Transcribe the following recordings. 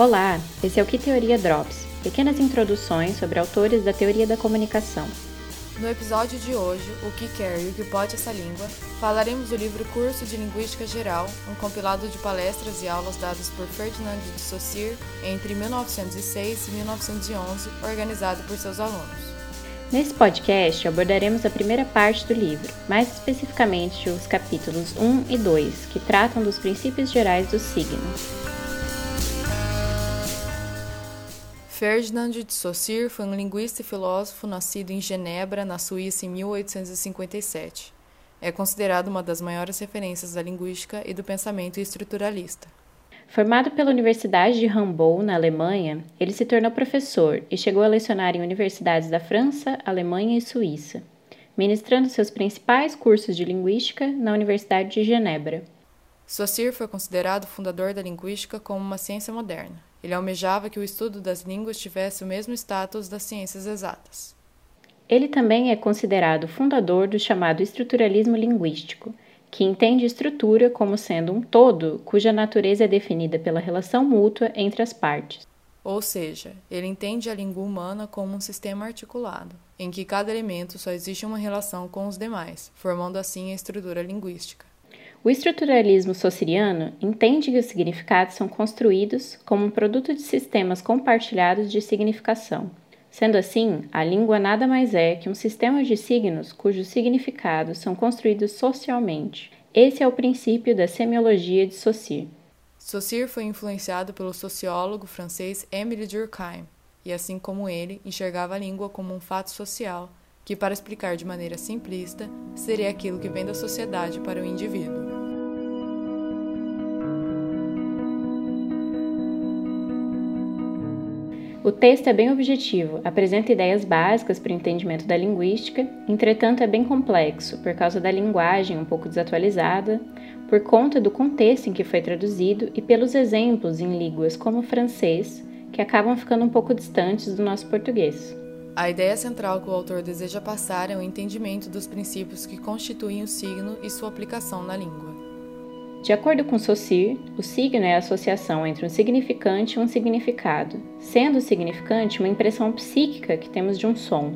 Olá, esse é o Que Teoria Drops, pequenas introduções sobre autores da teoria da comunicação. No episódio de hoje, O que quer e o que pode essa língua, falaremos do livro Curso de Linguística Geral, um compilado de palestras e aulas dadas por Ferdinand de Saussure entre 1906 e 1911, organizado por seus alunos. Nesse podcast abordaremos a primeira parte do livro, mais especificamente os capítulos 1 e 2, que tratam dos princípios gerais do signo. Ferdinand de Saussure foi um linguista e filósofo nascido em Genebra, na Suíça, em 1857. É considerado uma das maiores referências da linguística e do pensamento estruturalista. Formado pela Universidade de Hamburg, na Alemanha, ele se tornou professor e chegou a lecionar em universidades da França, Alemanha e Suíça, ministrando seus principais cursos de linguística na Universidade de Genebra. Saussure foi considerado fundador da linguística como uma ciência moderna. Ele almejava que o estudo das línguas tivesse o mesmo status das ciências exatas. Ele também é considerado fundador do chamado estruturalismo linguístico, que entende estrutura como sendo um todo cuja natureza é definida pela relação mútua entre as partes. Ou seja, ele entende a língua humana como um sistema articulado, em que cada elemento só existe uma relação com os demais, formando assim a estrutura linguística. O estruturalismo sociriano entende que os significados são construídos como um produto de sistemas compartilhados de significação. Sendo assim, a língua nada mais é que um sistema de signos cujos significados são construídos socialmente. Esse é o princípio da semiologia de Saussure. Saussure foi influenciado pelo sociólogo francês Émile Durkheim, e assim como ele, enxergava a língua como um fato social, que, para explicar de maneira simplista, seria aquilo que vem da sociedade para o indivíduo. O texto é bem objetivo, apresenta ideias básicas para o entendimento da linguística, entretanto é bem complexo por causa da linguagem um pouco desatualizada, por conta do contexto em que foi traduzido e pelos exemplos em línguas como o francês, que acabam ficando um pouco distantes do nosso português. A ideia central que o autor deseja passar é o entendimento dos princípios que constituem o signo e sua aplicação na língua. De acordo com Saussure, o signo é a associação entre um significante e um significado, sendo o significante uma impressão psíquica que temos de um som,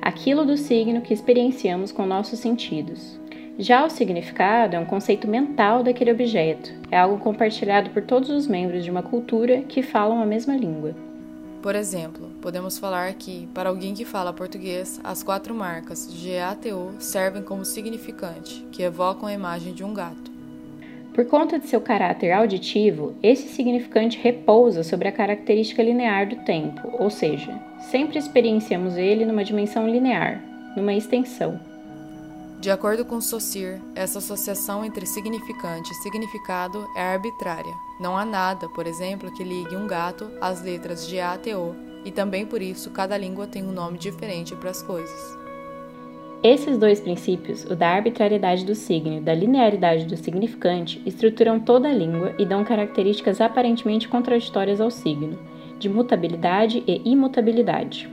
aquilo do signo que experienciamos com nossos sentidos. Já o significado é um conceito mental daquele objeto, é algo compartilhado por todos os membros de uma cultura que falam a mesma língua. Por exemplo, podemos falar que, para alguém que fala português, as quatro marcas GATO servem como significante, que evocam a imagem de um gato. Por conta de seu caráter auditivo, esse significante repousa sobre a característica linear do tempo, ou seja, sempre experienciamos ele numa dimensão linear, numa extensão. De acordo com Saussure, essa associação entre significante e significado é arbitrária. Não há nada, por exemplo, que ligue um gato às letras G, A, T, O, e também por isso cada língua tem um nome diferente para as coisas. Esses dois princípios, o da arbitrariedade do signo e da linearidade do significante, estruturam toda a língua e dão características aparentemente contraditórias ao signo, de mutabilidade e imutabilidade.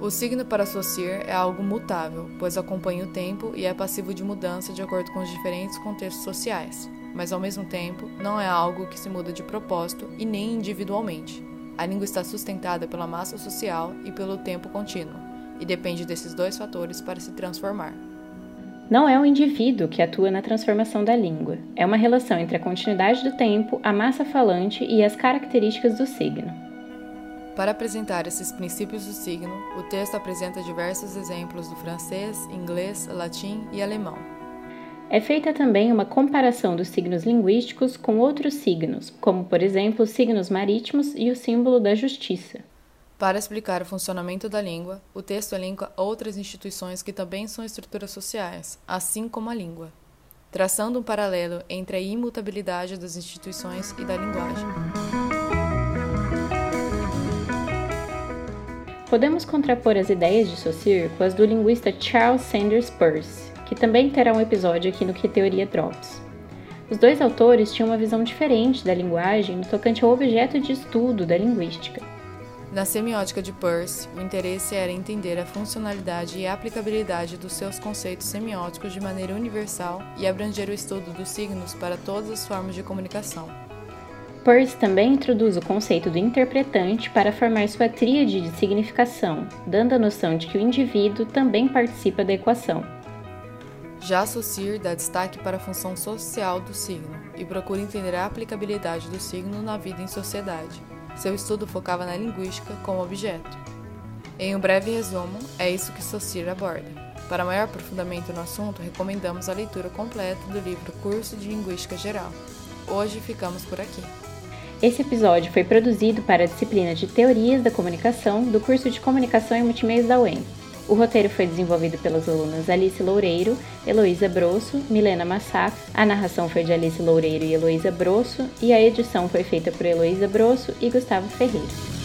O signo para Saussure é algo mutável, pois acompanha o tempo e é passivo de mudança de acordo com os diferentes contextos sociais, mas ao mesmo tempo não é algo que se muda de propósito e nem individualmente. A língua está sustentada pela massa social e pelo tempo contínuo e depende desses dois fatores para se transformar. Não é o indivíduo que atua na transformação da língua, é uma relação entre a continuidade do tempo, a massa falante e as características do signo. Para apresentar esses princípios do signo, o texto apresenta diversos exemplos do francês, inglês, latim e alemão. É feita também uma comparação dos signos linguísticos com outros signos, como por exemplo os signos marítimos e o símbolo da justiça. Para explicar o funcionamento da língua, o texto elenca outras instituições que também são estruturas sociais, assim como a língua, traçando um paralelo entre a imutabilidade das instituições e da linguagem. Podemos contrapor as ideias de Saussure com as do linguista Charles Sanders Peirce, que também terá um episódio aqui no Que Teoria Drops. Os dois autores tinham uma visão diferente da linguagem no tocante ao objeto de estudo da linguística. Na semiótica de Peirce, o interesse era entender a funcionalidade e aplicabilidade dos seus conceitos semióticos de maneira universal e abranger o estudo dos signos para todas as formas de comunicação. Peirce também introduz o conceito do interpretante para formar sua tríade de significação, dando a noção de que o indivíduo também participa da equação. Já Saussure dá destaque para a função social do signo e procura entender a aplicabilidade do signo na vida em sociedade. Seu estudo focava na linguística como objeto. Em um breve resumo, é isso que Saussure aborda. Para maior aprofundamento no assunto, recomendamos a leitura completa do livro Curso de Linguística Geral. Hoje ficamos por aqui. Esse episódio foi produzido para a disciplina de Teorias da Comunicação do curso de Comunicação e Multimeios da UEM. O roteiro foi desenvolvido pelas alunas Alice Loureiro, Heloísa Brosso, Milena Massaf, a narração foi de Alice Loureiro e Heloísa Brosso e a edição foi feita por Heloísa Brosso e Gustavo Ferreira.